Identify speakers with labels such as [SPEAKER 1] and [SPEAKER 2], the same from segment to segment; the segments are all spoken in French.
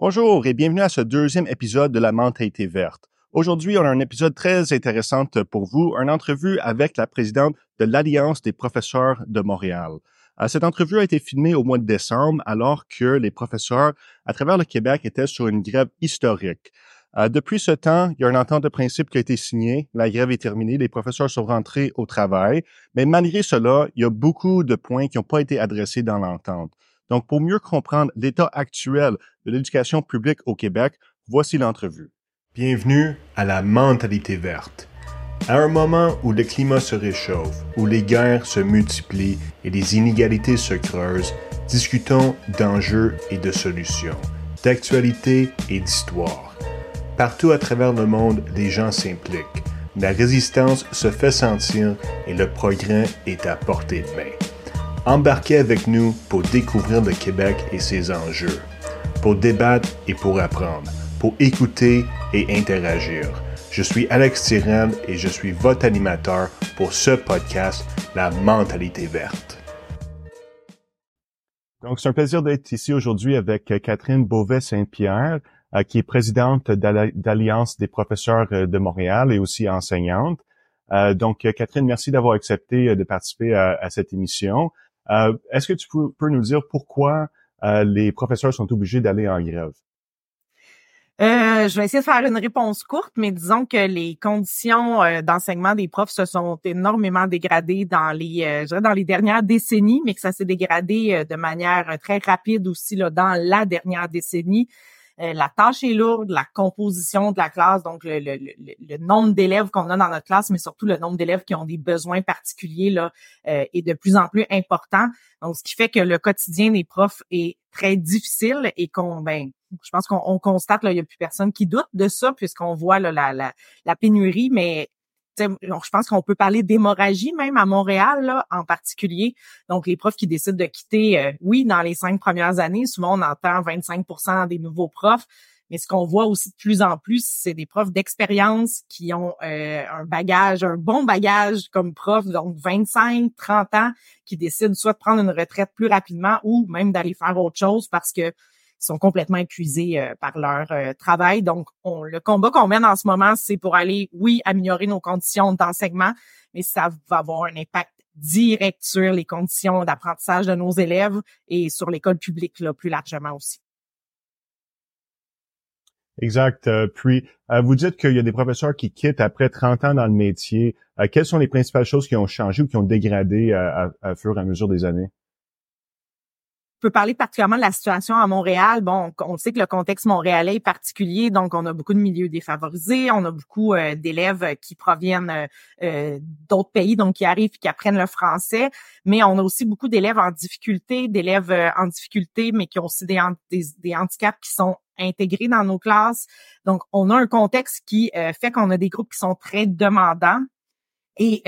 [SPEAKER 1] Bonjour et bienvenue à ce deuxième épisode de la mentalité verte. Aujourd'hui, on a un épisode très intéressant pour vous, une entrevue avec la présidente de l'Alliance des professeurs de Montréal. Euh, cette entrevue a été filmée au mois de décembre alors que les professeurs à travers le Québec étaient sur une grève historique. Euh, depuis ce temps, il y a une entente de principe qui a été signée. La grève est terminée. Les professeurs sont rentrés au travail. Mais malgré cela, il y a beaucoup de points qui n'ont pas été adressés dans l'entente. Donc, pour mieux comprendre l'état actuel de l'éducation publique au Québec, voici l'entrevue. Bienvenue à la mentalité verte. À un moment où le climat se réchauffe, où les guerres se multiplient et les inégalités se creusent, discutons d'enjeux et de solutions, d'actualité et d'histoire. Partout à travers le monde, les gens s'impliquent. La résistance se fait sentir et le progrès est à portée de main. Embarquez avec nous pour découvrir le Québec et ses enjeux, pour débattre et pour apprendre, pour écouter et interagir. Je suis Alex Tirel et je suis votre animateur pour ce podcast, La mentalité verte. Donc, c'est un plaisir d'être ici aujourd'hui avec Catherine Beauvais-Saint-Pierre, euh, qui est présidente d'Alliance des professeurs euh, de Montréal et aussi enseignante. Euh, donc, Catherine, merci d'avoir accepté de participer à cette émission. Euh, est-ce que tu peux, nous dire pourquoi euh, les professeurs sont obligés d'aller en grève?
[SPEAKER 2] Euh, je vais essayer de faire une réponse courte, mais disons que les conditions d'enseignement des profs se sont énormément dégradées dans les dans les dernières décennies, mais que ça s'est dégradé de manière très rapide aussi là, dans la dernière décennie. Euh, la tâche est lourde, la composition de la classe, donc le, nombre d'élèves qu'on a dans notre classe, mais surtout le nombre d'élèves qui ont des besoins particuliers là, euh, est de plus en plus important. Donc, ce qui fait que le quotidien des profs est très difficile et qu'on, ben, je pense qu'on constate, là, il n'y a plus personne qui doute de ça puisqu'on voit là, la, la, la pénurie, mais je pense qu'on peut parler d'hémorragie même à Montréal là, en particulier. Donc les profs qui décident de quitter, euh, oui, dans les cinq premières années, souvent on entend 25% des nouveaux profs. Mais ce qu'on voit aussi de plus en plus, c'est des profs d'expérience qui ont euh, un bagage, un bon bagage comme prof, donc 25, 30 ans, qui décident soit de prendre une retraite plus rapidement ou même d'aller faire autre chose parce que sont complètement épuisés euh, par leur euh, travail. Donc, on, le combat qu'on mène en ce moment, c'est pour aller, oui, améliorer nos conditions d'enseignement, mais ça va avoir un impact direct sur les conditions d'apprentissage de nos élèves et sur l'école publique là, plus largement aussi.
[SPEAKER 1] Exact. Euh, puis, vous dites qu'il y a des professeurs qui quittent après 30 ans dans le métier. quelles sont les principales choses qui ont changé ou qui ont dégradé à, à fur et à mesure des années?
[SPEAKER 2] Peut parler particulièrement de la situation à Montréal. Bon, on sait que le contexte montréalais est particulier, donc on a beaucoup de milieux défavorisés, on a beaucoup euh, d'élèves qui proviennent euh, euh, d'autres pays, donc qui arrivent et qui apprennent le français, mais on a aussi beaucoup d'élèves en difficulté, d'élèves en difficulté, mais qui ont aussi des, des, handicaps qui sont intégrés dans nos classes. Donc, on a un contexte qui fait qu'on a des groupes qui sont très demandants. Et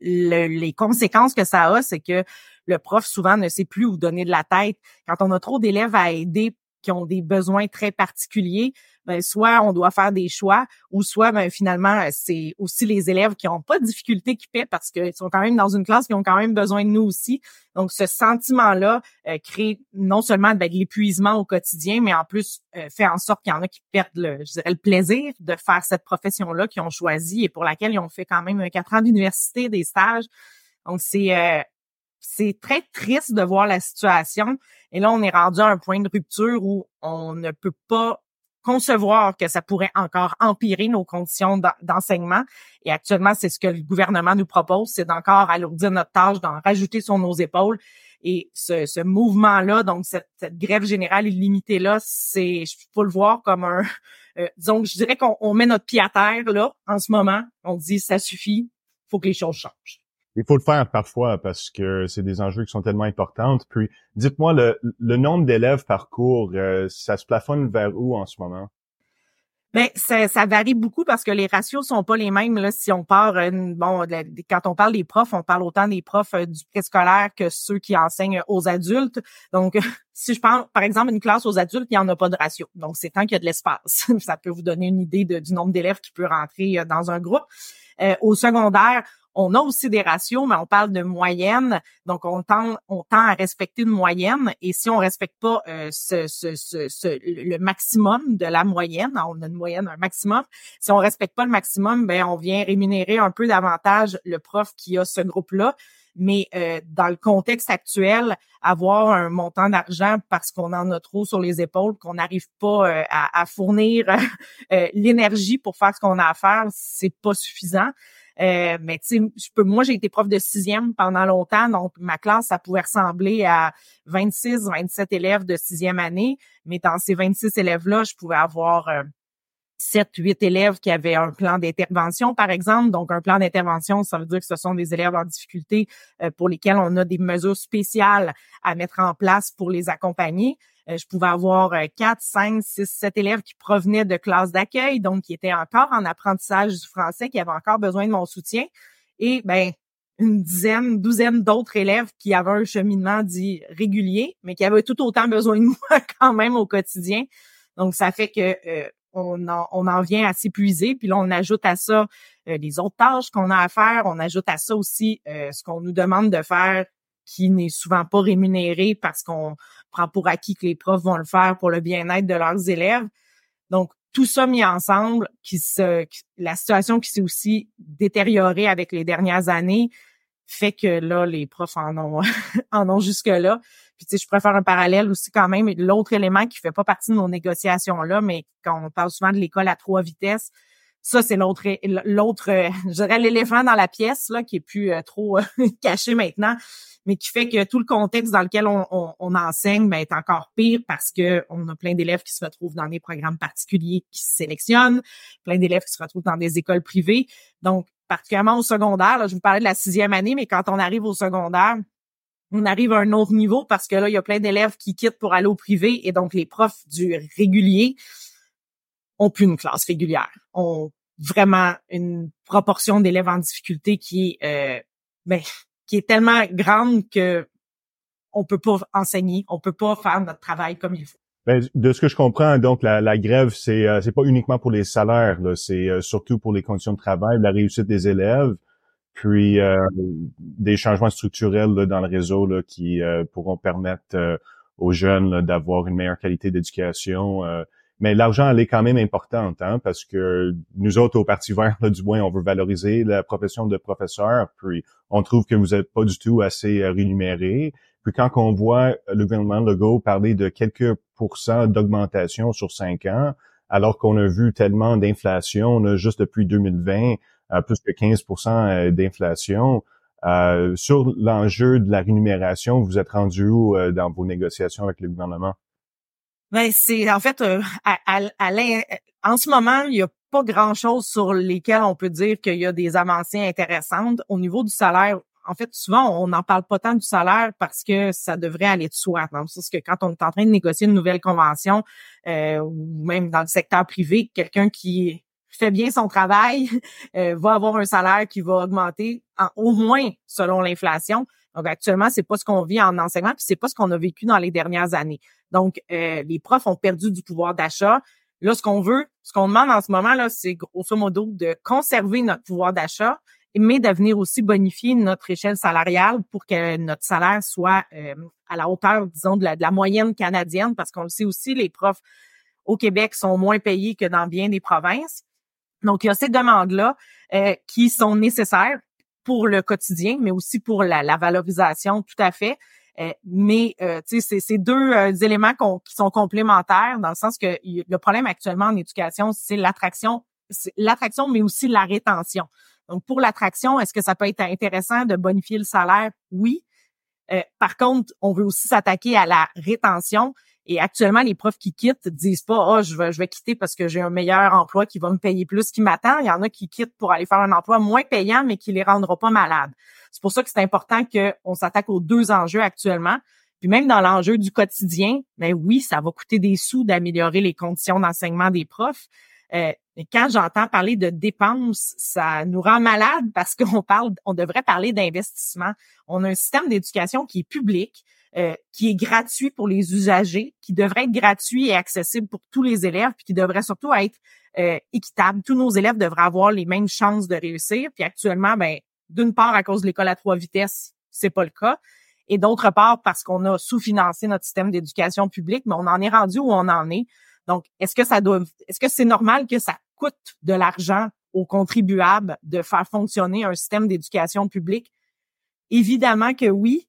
[SPEAKER 2] les conséquences que ça a, c'est que le prof souvent ne sait plus où donner de la tête. Quand on a trop d'élèves à aider qui ont des besoins très particuliers, ben soit on doit faire des choix, ou soit ben finalement c'est aussi les élèves qui ont pas de difficultés qui paient parce qu'ils sont quand même dans une classe qui ont quand même besoin de nous aussi. Donc ce sentiment-là euh, crée non seulement ben, de l'épuisement au quotidien, mais en plus euh, fait en sorte qu'il y en a qui perdent le, je dirais, le plaisir de faire cette profession-là qu'ils ont choisi et pour laquelle ils ont fait quand même quatre ans d'université, des stages. Donc c'est euh, c'est très triste de voir la situation. Et là, on est rendu à un point de rupture où on ne peut pas concevoir que ça pourrait encore empirer nos conditions d'enseignement. Et actuellement, c'est ce que le gouvernement nous propose, c'est d'encore alourdir notre tâche, d'en rajouter sur nos épaules. Et ce, ce mouvement-là, donc cette, grève générale illimitée-là, c'est, je peux le voir comme un, euh, disons, je dirais qu'on met notre pied à terre là en ce moment. On dit ça suffit, faut que les choses changent
[SPEAKER 1] il faut le faire parfois parce que c'est des enjeux qui sont tellement importants. Puis, dites-moi, le, nombre d'élèves par cours, euh, ça se plafonne vers où en ce moment?
[SPEAKER 2] Ben, ça, varie beaucoup parce que les ratios sont pas les mêmes. Là, si on part, euh, bon, quand on parle des profs, on parle autant des profs euh, du préscolaire que ceux qui enseignent aux adultes. Donc, si je parle, par exemple, une classe aux adultes, il n'y en a pas de ratio. Donc, c'est tant qu'il y a de l'espace. ça peut vous donner une idée du nombre d'élèves qui peut rentrer dans un groupe. Au secondaire, on a aussi des ratios, mais on parle de moyenne. Donc, on tend, on tend à respecter une moyenne. Et si on respecte pas euh, le maximum de la moyenne, on a une moyenne, un maximum. Si on respecte pas le maximum, ben on vient rémunérer un peu davantage le prof qui a ce groupe-là. Mais euh, dans le contexte actuel, avoir un montant d'argent parce qu'on en a trop sur les épaules, qu'on n'arrive pas euh, à, à, fournir l'énergie pour faire ce qu'on a à faire, c'est pas suffisant. Euh, mais tu sais, peux, moi, j'ai été prof de sixième pendant longtemps, donc ma classe, ça pouvait ressembler à 26, 27 élèves de sixième année. Mais dans ces 26 élèves-là, je pouvais avoir euh, 7, 8 élèves qui avaient un plan d'intervention, par exemple. Donc, un plan d'intervention, ça veut dire que ce sont des élèves en difficulté euh, pour lesquels on a des mesures spéciales à mettre en place pour les accompagner. Euh, je pouvais avoir 4, 5, 6, 7 élèves qui provenaient de classes d'accueil, donc qui étaient encore en apprentissage du français, qui avaient encore besoin de mon soutien. Et ben une dizaine, douzaine d'autres élèves qui avaient un cheminement dit régulier, mais qui avaient tout autant besoin de moi quand même au quotidien. Donc, ça fait que euh, on, en, vient à s'épuiser. Puis là, on ajoute à ça euh, les autres tâches qu'on a à faire. On ajoute à ça aussi ce qu'on nous demande de faire qui n'est souvent pas rémunéré parce qu'on prend pour acquis que les profs vont le faire pour le bien-être de leurs élèves. Donc, tout ça mis ensemble, la situation qui s'est aussi détériorée avec les dernières années, fait que là, les profs en ont, en ont jusque-là. Puis, tu sais, je préfère un parallèle aussi quand même. L'autre élément qui fait pas partie de nos négociations-là, mais quand on parle souvent de l'école à trois vitesses, ça, c'est l'autre, l'autre, je dirais l'éléphant dans la pièce, là, qui est plus euh, trop caché maintenant mais qui fait que tout le contexte dans lequel on, on, enseigne ben, est encore pire parce que on a plein d'élèves qui se retrouvent dans des programmes particuliers qui se sélectionnent, plein d'élèves qui se retrouvent dans des écoles privées. Donc, particulièrement au secondaire, là, je vous parlais de la sixième année, mais quand on arrive au secondaire, on arrive à un autre niveau parce que là, il y a plein d'élèves qui quittent pour aller au privé et donc les profs du régulier ont plus une classe régulière. Ont vraiment une proportion d'élèves en difficulté qui est euh, ben, qui est tellement grande que on peut pas enseigner, on peut pas faire notre travail comme il faut.
[SPEAKER 1] Ben, de ce que je comprends, donc la, la grève, c'est euh, c'est pas uniquement pour les salaires, c'est euh, surtout pour les conditions de travail, la réussite des élèves, puis euh, des changements structurels dans le réseau là, qui pourront permettre aux jeunes d'avoir une meilleure qualité d'éducation. mais l'argent, elle est quand même importante, hein, parce que nous autres, au Parti vert, là, du moins, on veut valoriser la profession de professeur, puis on trouve que vous n'êtes pas du tout assez euh, rémunéré. Puis quand on voit le gouvernement Legault parler de quelques pourcents d'augmentation sur cinq ans, alors qu'on a vu tellement d'inflation juste depuis 2020, euh, plus que 15% euh, d'inflation, sur l'enjeu de la rémunération, vous êtes rendu où dans vos négociations avec le gouvernement?
[SPEAKER 2] Ben c'est en fait en ce moment il y a pas grand-chose sur lesquels on peut dire qu'il y a des avancées intéressantes. Au niveau du salaire, en fait, souvent, on n'en parle pas tant du salaire parce que ça devrait aller de soi. Parce que quand on est en train de négocier une nouvelle convention, euh, ou même dans le secteur privé, quelqu'un qui fait bien son travail euh, va avoir un salaire qui va augmenter en, au moins selon l'inflation. Donc actuellement, c'est pas ce qu'on vit en enseignement, puis c'est pas ce qu'on a vécu dans les dernières années. Donc euh, les profs ont perdu du pouvoir d'achat. Là, ce qu'on veut, ce qu'on demande en ce moment, là, c'est grosso modo de conserver notre pouvoir d'achat, mais de venir aussi bonifier notre échelle salariale pour que notre salaire soit euh, à la hauteur, disons, de la, moyenne canadienne, parce qu'on le sait aussi, les profs au Québec sont moins payés que dans bien des provinces. Donc, il y a ces demandes-là euh, qui sont nécessaires pour le quotidien, mais aussi pour la, la valorisation, tout à fait. Euh, mais euh, sais, c'est deux euh, éléments qui sont complémentaires dans le sens que le problème actuellement en éducation, c'est l'attraction, l'attraction, mais aussi la rétention. Donc, pour l'attraction, est-ce que ça peut être intéressant de bonifier le salaire? Oui. par contre, on veut aussi s'attaquer à la rétention. Et actuellement, les profs qui quittent disent pas, oh, je vais, quitter parce que j'ai un meilleur emploi qui va me payer plus qui m'attend. Il y en a qui quittent pour aller faire un emploi moins payant, mais qui les rendra pas malades. C'est pour ça que c'est important qu'on s'attaque aux deux enjeux actuellement. Puis même dans l'enjeu du quotidien, ben oui, ça va coûter des sous d'améliorer les conditions d'enseignement des profs. Euh, quand j'entends parler de dépenses, ça nous rend malade parce qu'on parle, on devrait parler d'investissement. On a un système d'éducation qui est public, euh, qui est gratuit pour les usagers, qui devrait être gratuit et accessible pour tous les élèves, puis qui devrait surtout être euh, équitable. Tous nos élèves devraient avoir les mêmes chances de réussir. Puis actuellement, ben, d'une part, à cause de l'école à trois vitesses, c'est pas le cas. Et d'autre part, parce qu'on a sous-financé notre système d'éducation publique, mais on en est rendu où on en est. Donc, est-ce que ça doit, est-ce que c'est normal que ça coûte de l'argent aux contribuables de faire fonctionner un système d'éducation publique? Évidemment que oui.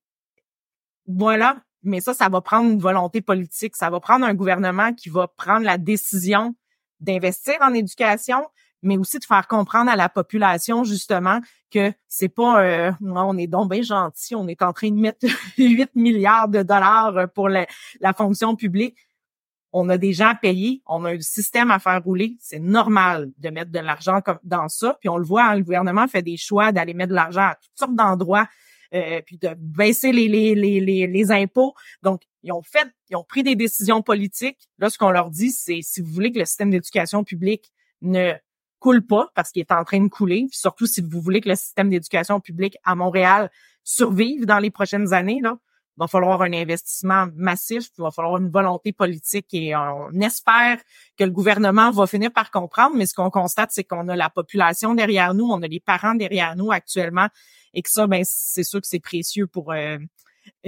[SPEAKER 2] Voilà. Mais ça, ça va prendre une volonté politique. Ça va prendre un gouvernement qui va prendre la décision d'investir en éducation, mais aussi de faire comprendre à la population justement que c'est pas euh, on est donc bien gentil, on est en train de mettre 8 milliards de dollars pour la, la fonction publique. On a des gens à payer, on a un système à faire rouler. C'est normal de mettre de l'argent dans ça. Puis on le voit, hein, le gouvernement fait des choix d'aller mettre de l'argent à toutes sortes d'endroits, euh, puis de baisser les, les, les, les, impôts. Donc, ils ont fait, ils ont pris des décisions politiques. Là, ce qu'on leur dit, c'est si vous voulez que le système d'éducation publique ne coule pas parce qu'il est en train de couler, surtout si vous voulez que le système d'éducation publique à Montréal survive dans les prochaines années, là, il va falloir un investissement massif, il va falloir une volonté politique et on espère que le gouvernement va finir par comprendre, mais ce qu'on constate, c'est qu'on a la population derrière nous, on a les parents derrière nous actuellement et que ça, ben, c'est sûr que c'est précieux pour euh,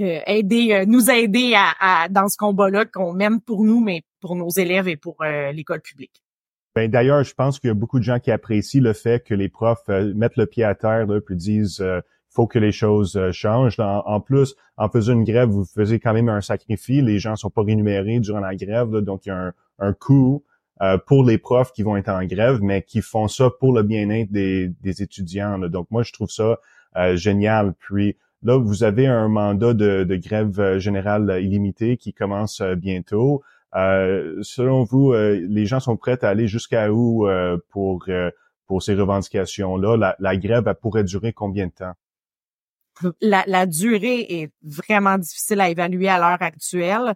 [SPEAKER 2] euh, aider, euh, nous aider à, dans ce combat-là qu'on mène pour nous, mais pour nos élèves et pour l'école publique.
[SPEAKER 1] Ben, d'ailleurs, je pense qu'il y a beaucoup de gens qui apprécient le fait que les profs euh, mettent le pied à terre là, puis disent euh, faut que les choses euh, changent. En, plus, en faisant une grève, vous faisiez quand même un sacrifice. Les gens sont pas rémunérés durant la grève, donc il y a un, coût pour les profs qui vont être en grève, mais qui font ça pour le bien-être des, étudiants. Donc moi, je trouve ça génial. Puis là, vous avez un mandat de, de grève générale illimitée qui commence bientôt. Euh, selon vous, euh, les gens sont prêts à aller jusqu'à où euh, pour pour ces revendications-là? La, la, grève elle pourrait durer combien de temps?
[SPEAKER 2] La, durée est vraiment difficile à évaluer à l'heure actuelle.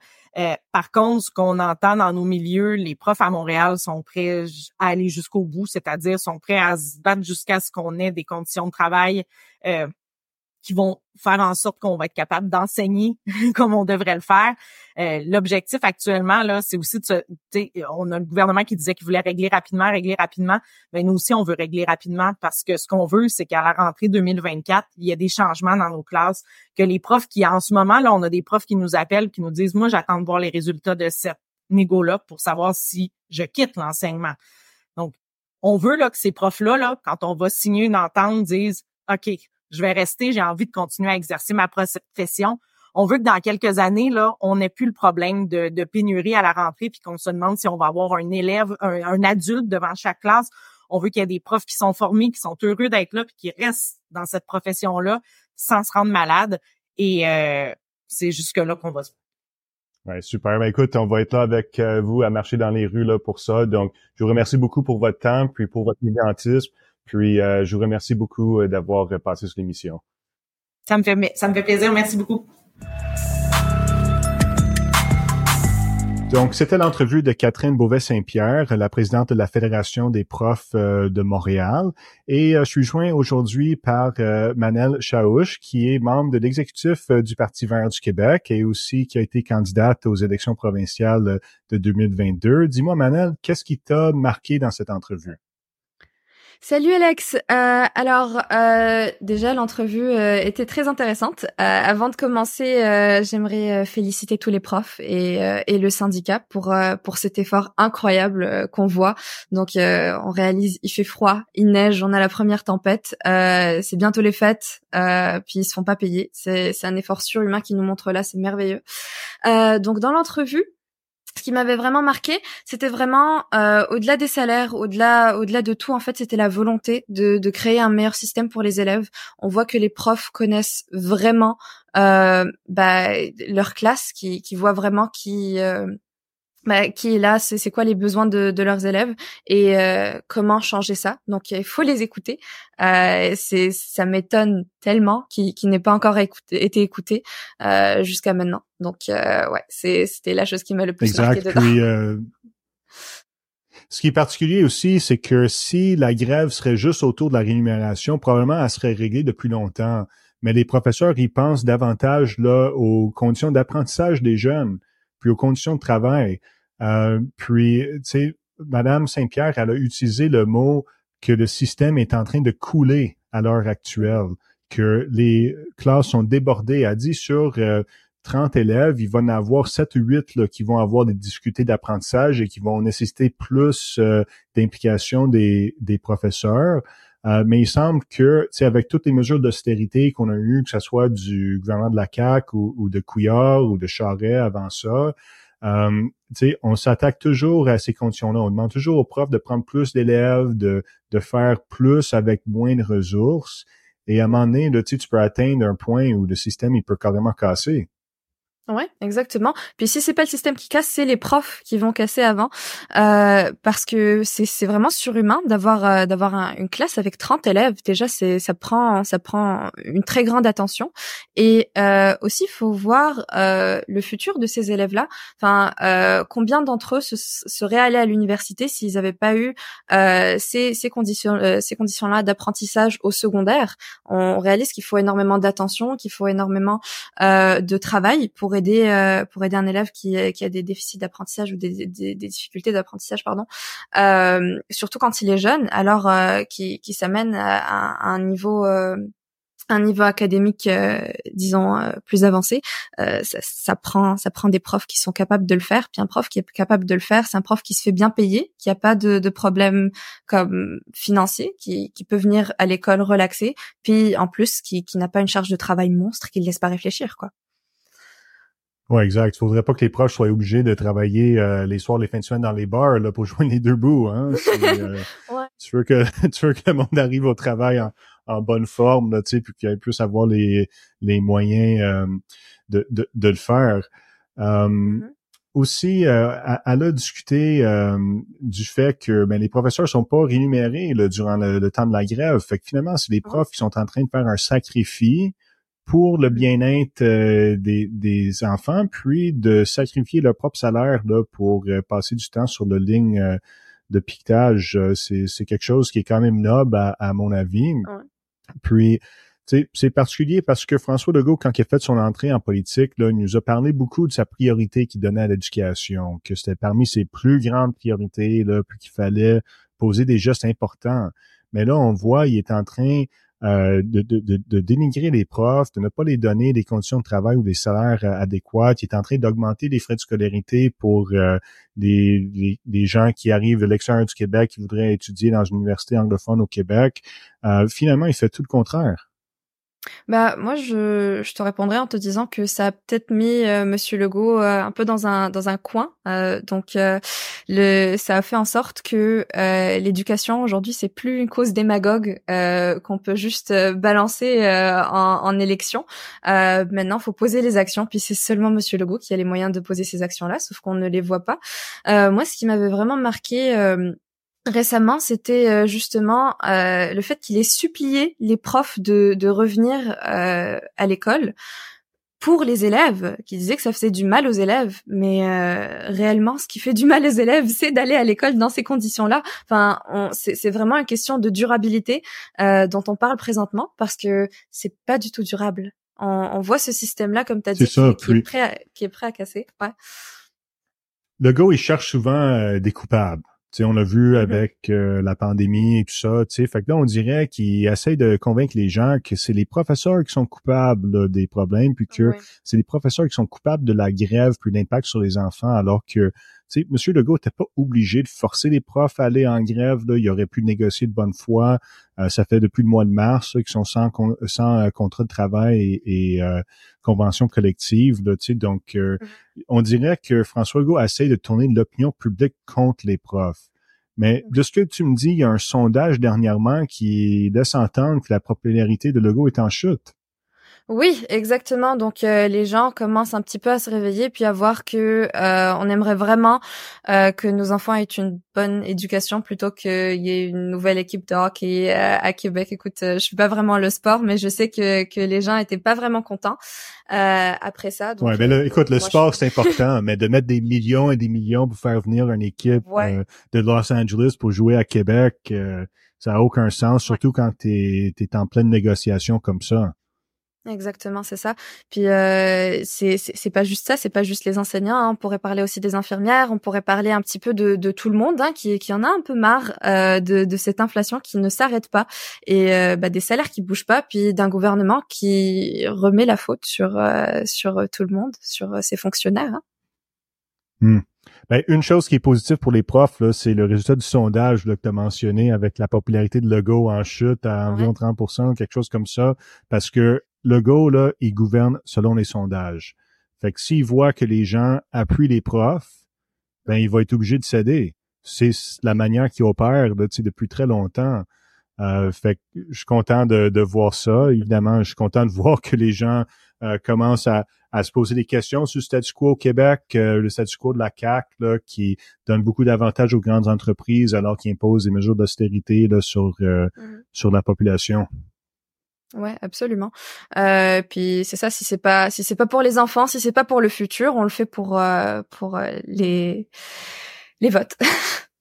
[SPEAKER 2] par contre, ce qu'on entend dans nos milieux, les profs à Montréal sont prêts à aller jusqu'au bout, c'est-à-dire sont prêts à se battre jusqu'à ce qu'on ait des conditions de travail qui vont faire en sorte qu'on va être capable d'enseigner comme on devrait le faire. Euh, l'objectif actuellement là, c'est aussi de on a le gouvernement qui disait qu'il voulait régler rapidement, régler rapidement. Mais nous aussi, on veut régler rapidement parce que ce qu'on veut, c'est qu'à la rentrée 2024, il y a des changements dans nos classes, que les profs qui en ce moment là, on a des profs qui nous appellent, qui nous disent, moi, j'attends de voir les résultats de cette négo là pour savoir si je quitte l'enseignement. Donc, on veut là que ces profs là, là, quand on va signer une entente, disent, ok, je vais rester, j'ai envie de continuer à exercer ma profession. On veut que dans quelques années, là, on n'ait plus le problème de, pénurie à la rentrée, puis qu'on se demande si on va avoir un élève, un, adulte devant chaque classe. On veut qu'il y ait des profs qui sont formés, qui sont heureux d'être là, puis qui restent dans cette profession-là sans se rendre malade. Et euh, c'est jusque-là qu'on va se
[SPEAKER 1] Ouais, super. Ben, écoute, on va être là avec euh, vous à marcher dans les rues là pour ça. Donc, je vous remercie beaucoup pour votre temps, puis pour votre militantisme. Puis, euh, je vous remercie beaucoup euh, d'avoir passé sur l'émission.
[SPEAKER 2] Ça me fait, ça me fait plaisir. Merci beaucoup.
[SPEAKER 1] Donc, c'était l'entrevue de Catherine Beauvais-Saint-Pierre, la présidente de la Fédération des profs euh, de Montréal. Et je suis joint aujourd'hui par Manel Chaouche, qui est membre de l'exécutif du Parti vert du Québec et aussi qui a été candidate aux élections provinciales de 2022. Dis-moi, Manel, qu'est-ce qui t'a marqué dans cette entrevue?
[SPEAKER 3] Salut Alex. Euh, alors euh, déjà l'entrevue euh, était très intéressante. avant de commencer, j'aimerais féliciter tous les profs et, et le syndicat pour pour cet effort incroyable qu'on voit. Donc on réalise, il fait froid, il neige, on a la première tempête. c'est bientôt les fêtes, puis ils se font pas payer. C'est c'est un effort surhumain qui nous montre là, c'est merveilleux. donc dans l'entrevue, ce qui m'avait vraiment marqué, c'était vraiment euh, au-delà des salaires, au-delà, au-delà de tout, en fait, c'était la volonté de, créer un meilleur système pour les élèves. On voit que les profs connaissent vraiment euh, bah, leur classe, qui, qui voient vraiment qui euh, bah, qui est là, c'est quoi les besoins de, de leurs élèves et euh, comment changer ça. Donc il faut les écouter. Euh, c'est ça m'étonne tellement qu'il n'ait pas encore écouté, été écouté euh, jusqu'à maintenant. Donc euh, ouais, c'est c'était la chose qui m'a le plus
[SPEAKER 1] exact.
[SPEAKER 3] marqué dedans.
[SPEAKER 1] Puis, euh, ce qui est particulier aussi, c'est que si la grève serait juste autour de la rémunération, probablement elle serait réglée depuis longtemps. mais les professeurs, ils pensent davantage là aux conditions d'apprentissage des jeunes, puis aux conditions de travail. Euh, puis, tu sais, Madame Saint-Pierre, elle a utilisé le mot que le système est en train de couler à l'heure actuelle, que les classes sont débordées. Elle a dit sur 30 euh, élèves, il va en avoir 7 ou 8 là, qui vont avoir des difficultés d'apprentissage et qui vont nécessiter plus euh, d'implication des, des professeurs. Euh, mais il semble que, avec toutes les mesures d'austérité qu'on a eues, que ce soit du gouvernement de la CAQ ou, de Couillard ou de Charret avant ça, euh, on s'attaque toujours à ces conditions-là. On demande toujours aux profs de prendre plus d'élèves, de, de faire plus avec moins de ressources. Et à un moment donné, là, tu peux atteindre un point où le système il peut carrément casser.
[SPEAKER 3] Ouais, exactement. Puis si c'est pas le système qui casse, c'est les profs qui vont casser avant, euh, parce que c'est c'est vraiment surhumain d'avoir euh, d'avoir une classe avec 30 élèves. Déjà, c'est ça prend ça prend une très grande attention. Et euh, aussi, faut voir euh, le futur de ces élèves-là. Enfin, euh, combien d'entre eux se, seraient allés à l'université s'ils n'avaient pas eu ces ces conditions ces conditions-là d'apprentissage au secondaire? On réalise qu'il faut énormément d'attention, qu'il faut énormément de travail pour aider euh, pour aider un élève qui, qui a des déficits d'apprentissage ou des, des, des difficultés d'apprentissage pardon euh, surtout quand il est jeune alors euh, qui, qui s'amène à, un niveau un niveau académique, disons, plus avancé, ça, ça, prend, ça prend des profs qui sont capables de le faire. Puis un prof qui est capable de le faire, c'est un prof qui se fait bien payer, qui a pas de, de problème comme financier, qui, qui peut venir à l'école relaxer, puis en plus qui, qui n'a pas une charge de travail monstre, qui ne laisse pas réfléchir, quoi.
[SPEAKER 1] Oui, exact. Il faudrait pas que les proches soient obligés de travailler euh, les soirs, les fins de semaine dans les bars là, pour joindre les deux bouts. Hein? Euh, tu veux que tu veux que le monde arrive au travail en, bonne forme, là, tu sais, puis qu'il puisse avoir les, les moyens euh, de, de, de, le faire. Mm-hmm. Aussi, elle a discuté du fait que ben, les professeurs sont pas rémunérés là, durant le, temps de la grève. Fait que finalement, c'est les profs qui sont en train de faire un sacrifice pour le bien-être euh, des, des, enfants, puis de sacrifier leur propre salaire là, pour euh, passer du temps sur la ligne euh, de piquetage. c'est, quelque chose qui est quand même noble à, mon avis. Puis, c'est particulier parce que François Legault, quand il a fait son entrée en politique, là, il nous a parlé beaucoup de sa priorité qu'il donnait à l'éducation, que c'était parmi ses plus grandes priorités, là, puis qu'il fallait poser des gestes importants. Mais là, on voit, il est en train euh, de, dénigrer les profs, de ne pas les donner des conditions de travail ou des salaires euh, adéquats. qui est en train d'augmenter les frais de scolarité pour euh, des, des, gens qui arrivent de l'extérieur du Québec qui voudraient étudier dans une université anglophone au Québec. finalement, il fait tout le contraire.
[SPEAKER 3] Bah moi je, je te répondrai en te disant que ça a peut-être mis euh, Monsieur Legault euh, un peu dans un dans un coin. Euh, donc le ça a fait en sorte que l'éducation aujourd'hui c'est plus une cause démagogue qu'on peut juste balancer en, en, élection. maintenant faut poser les actions. Puis c'est seulement Monsieur Legault qui a les moyens de poser ces actions là, sauf qu'on ne les voit pas. moi ce qui m'avait vraiment marqué récemment, c'était euh, justement euh, le fait qu'il ait supplié les profs de, de revenir euh, à l'école pour les élèves, qui disaient que ça faisait du mal aux élèves, mais réellement, ce qui fait du mal aux élèves, c'est d'aller à l'école dans ces conditions-là. Enfin, c'est vraiment une question de durabilité dont on parle présentement, parce que c'est pas du tout durable. On, on voit ce système-là, comme tu as dit, qui, est prêt à, qui est prêt à casser. Ouais.
[SPEAKER 1] Le go, il cherche souvent des coupables on l'a vu mm-hmm. avec euh, la pandémie et tout ça. Fait que là, on dirait qu'il essaie de convaincre les gens que c'est les professeurs qui sont coupables des problèmes, puis que c'est les professeurs qui sont coupables de la grève, puis l'impact sur les enfants, alors que sais, M. Legault n'était pas obligé de forcer les profs à aller en grève. Là. Il aurait pu négocier de bonne foi. Euh, ça fait depuis le mois de mars qu'ils sont sans, sans euh, contrat de travail et, euh, convention collective. Là, donc, mm-hmm. on dirait que François Legault essaie de tourner l'opinion publique contre les profs. Mais mm-hmm. de ce que tu me dis, il y a un sondage dernièrement qui laisse entendre que la popularité de Legault est en chute.
[SPEAKER 3] Oui, exactement. Donc euh, les gens commencent un petit peu à se réveiller puis à voir que euh, on aimerait vraiment euh, que nos enfants aient une bonne éducation plutôt qu'il y ait une nouvelle équipe de hockey à Québec. Écoute, je suis pas vraiment le sport, mais je sais que que les gens étaient pas vraiment contents après ça.
[SPEAKER 1] Donc, ouais, mais là, écoute, le sport c'est important, mais de mettre des millions et des millions pour faire venir une équipe de Los Angeles pour jouer à Québec, ça a aucun sens, surtout quand tu es en pleine négociation comme ça.
[SPEAKER 3] Exactement, c'est ça. Puis euh, c'est c'est pas juste ça, c'est pas juste les enseignants. Hein. On pourrait parler aussi des infirmières, on pourrait parler un petit peu de, de tout le monde hein, qui qui en a un peu marre euh, de, de cette inflation qui ne s'arrête pas et euh, bah, des salaires qui bougent pas, puis d'un gouvernement qui remet la faute sur euh, sur tout le monde, sur ses fonctionnaires. Hein.
[SPEAKER 1] Hmm. Ben, une chose qui est positive pour les profs, c'est le résultat du sondage là, que tu as mentionné avec la popularité de Legault en chute à environ 30% quelque chose comme ça, parce que Legault, là, il gouverne selon les sondages. Fait que s'il voit que les gens appuient les profs, ben il va être obligé de céder. C'est la manière qu'il opère là, depuis très longtemps. Euh, fait que je suis content de, de, voir ça. Évidemment, je suis content de voir que les gens euh, commencent à, à, se poser des questions sur le statu quo au Québec, euh, le statu quo de la CAC, là, qui donne beaucoup d'avantages aux grandes entreprises alors qu'il impose des mesures d'austérité sur mm-hmm. sur la population.
[SPEAKER 3] Ouais, absolument. Euh, puis c'est ça, si c'est pas si c'est pas pour les enfants, si c'est pas pour le futur, on le fait pour euh, pour euh, les les votes.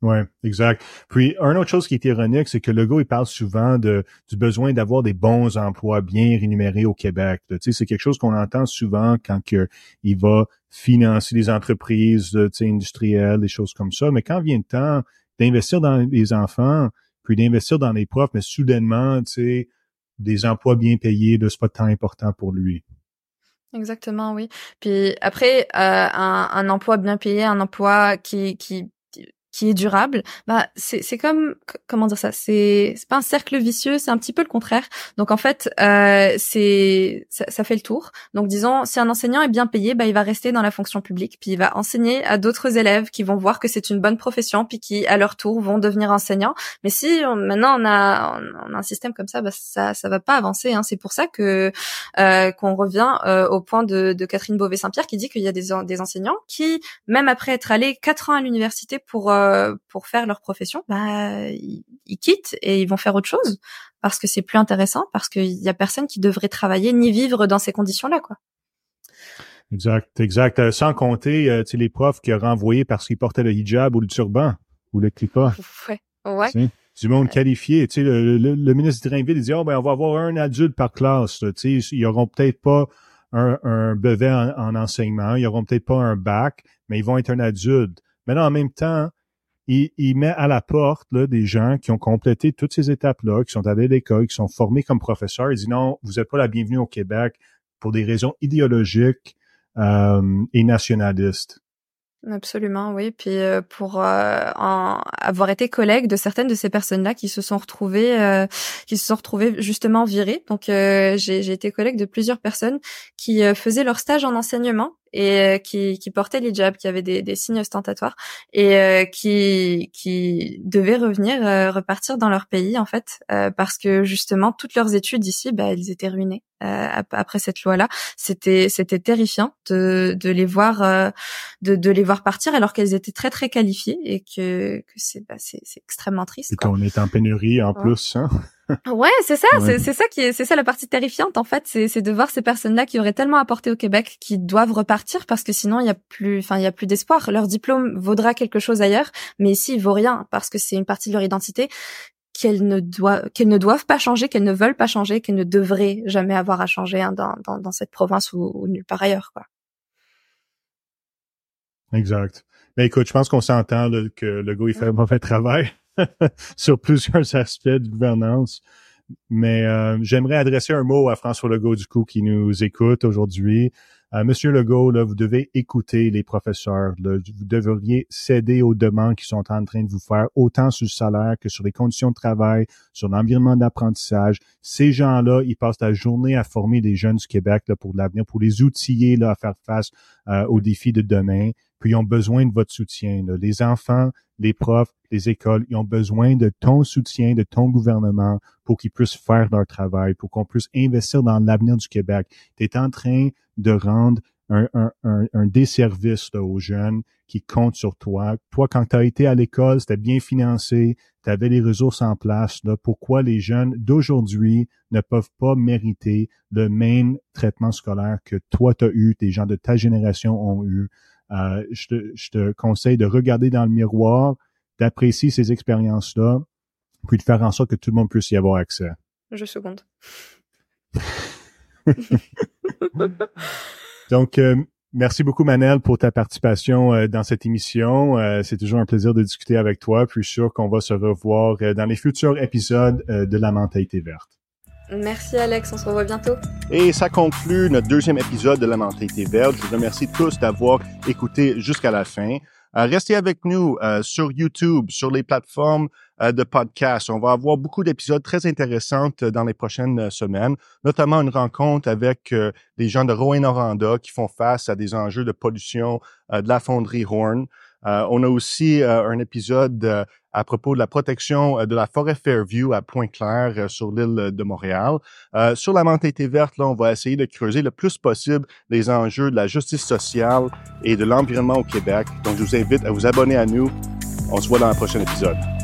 [SPEAKER 1] Ouais, exact. Puis, une autre chose qui est ironique, c'est que Legault, il parle souvent de, du besoin d'avoir des bons emplois bien rémunérés au Québec. Tu sais, c'est quelque chose qu'on entend souvent quand que, il va financer des entreprises tu sais, industrielles, des choses comme ça. Mais quand vient le temps d'investir dans les enfants, d'investir dans les profs, mais soudainement, tu sais, des emplois bien payés, de c'est pas tant important pour lui.
[SPEAKER 3] Exactement, oui. Puis après, euh, un, un, emploi bien payé, un emploi qui, qui qui est durable, bah c'est comme comment dire ça, c'est c'est pas un cercle vicieux, c'est un petit peu le contraire. Donc en fait, euh, c'est ça, ça, fait le tour. Donc disons, si un enseignant est bien payé, bah il va rester dans la fonction publique, puis il va enseigner à d'autres élèves qui vont voir que c'est une bonne profession, puis qui à leur tour vont devenir enseignants. Mais si maintenant on a on a un système comme ça, bah ça ça va pas avancer. Hein. C'est pour ça que euh, qu'on revient euh, au point de, de Catherine Beauvais-Saint-Pierre qui dit qu'il y a des des enseignants qui même après être allés quatre ans à l'université pour euh, pour faire leur profession, bah ils, quittent et ils vont faire autre chose parce que c'est plus intéressant, parce qu'il y a personne qui devrait travailler ni vivre dans ces conditions-là, quoi.
[SPEAKER 1] Exact, exact. Euh, sans compter, euh, les profs qui ont renvoyé parce qu'ils portaient le hijab ou le turban ou le clipa.
[SPEAKER 3] Ouais, ouais.
[SPEAKER 1] du monde qualifié. Tu sais, le, le, ministre Drainville, il dit, oh, ben, on va avoir un adulte par classe. Tu sais, ils auront peut-être pas un, un brevet en, en, enseignement, ils auront peut-être pas un bac, mais ils vont être un adulte. Mais là, en même temps, il, met à la porte là, des gens qui ont complété toutes ces étapes-là, qui sont allés à l'école, qui sont formés comme professeurs. Il dit non, vous n'êtes pas la bienvenue au Québec pour des raisons idéologiques euh, et nationalistes.
[SPEAKER 3] Absolument, oui. Puis euh, pour euh, en avoir été collègue de certaines de ces personnes-là qui se sont retrouvées, euh, qui se sont retrouvées justement virées. Donc j'ai été collègue de plusieurs personnes qui faisaient leur stage en enseignement et qui, qui portaient l'hijab, qui avaient des, des signes ostentatoires et qui qui devaient revenir repartir dans leur pays en fait parce que justement toutes leurs études ici, bah, elles étaient ruinées. Euh, après cette loi-là, c'était c'était terrifiant de, de les voir euh, de, de les voir partir alors qu'elles étaient très très qualifiées et que, que c'est bah, c'est extrêmement triste.
[SPEAKER 1] Et qu'on est en pénurie en plus. Hein?
[SPEAKER 3] Ouais, c'est ça, c'est ça qui est c'est ça la partie terrifiante en fait, c'est de voir ces personnes-là qui auraient tellement apporté au Québec qui doivent repartir parce que sinon il y a plus enfin il y a plus d'espoir. Leur diplôme vaudra quelque chose ailleurs, mais ici il vaut rien parce que c'est une partie de leur identité qu'elles ne doivent qu'elles ne doivent pas changer, qu'elles ne veulent pas changer, qu'elles ne devraient jamais avoir à changer hein, dans, dans, dans, cette province ou, nulle part ailleurs. Quoi.
[SPEAKER 1] Exact. Mais écoute, je pense qu'on s'entend que le gars il fait un mauvais travail sur plusieurs aspects de gouvernance. Mais euh, j'aimerais adresser un mot à François Legault du coup qui nous écoute aujourd'hui. Euh, Monsieur Legault, là, vous devez écouter les professeurs. Vous devriez céder aux demandes qui sont en train de vous faire, autant sur le salaire que sur les conditions de travail, sur l'environnement d'apprentissage. Ces gens-là, ils passent la journée à former des jeunes du Québec là, pour l'avenir, pour les outiller là, à faire face euh, aux défis de demain. Puis ils ont besoin de votre soutien. Les enfants, les profs, les écoles, ils ont besoin de ton soutien, de ton gouvernement pour qu'ils puissent faire leur travail, pour qu'on puisse investir dans l'avenir du Québec. Tu es en train de rendre un, un, un, desservice aux jeunes qui comptent sur toi. Toi, quand tu as été à l'école, c'était bien financé, tu avais les ressources en place. Là, pourquoi les jeunes d'aujourd'hui ne peuvent pas mériter le même traitement scolaire que toi, tu as eu, des gens de ta génération ont eu? Euh, je, te, je te conseille de regarder dans le miroir, d'apprécier ces expériences-là, puis de faire en sorte que tout le monde puisse y avoir accès.
[SPEAKER 3] Je seconde.
[SPEAKER 4] Donc, euh, merci beaucoup, Manel, pour ta participation euh, dans cette émission. Euh, c'est toujours un plaisir de discuter avec toi. Puis, je suis sûr qu'on va se revoir dans les futurs épisodes de La mentalité verte.
[SPEAKER 3] Merci Alex, on se revoit bientôt.
[SPEAKER 4] Et ça conclut notre deuxième épisode de La mentalité verte. Je vous remercie tous d'avoir écouté jusqu'à la fin. Euh, restez avec nous euh, sur YouTube, sur les plateformes euh, de podcast. On va avoir beaucoup d'épisodes très intéressants dans les prochaines semaines, notamment une rencontre avec des gens de Rouen-Noranda qui font face à des enjeux de pollution de la fonderie Horn. on a aussi un épisode à propos de la protection de la forêt Fairview à Pointe-Claire sur l'île de Montréal. sur la mentalité verte, là, on va essayer de creuser le plus possible les enjeux de la justice sociale et de l'environnement au Québec. Donc, je vous invite à vous abonner à nous. On se voit dans le prochain épisode.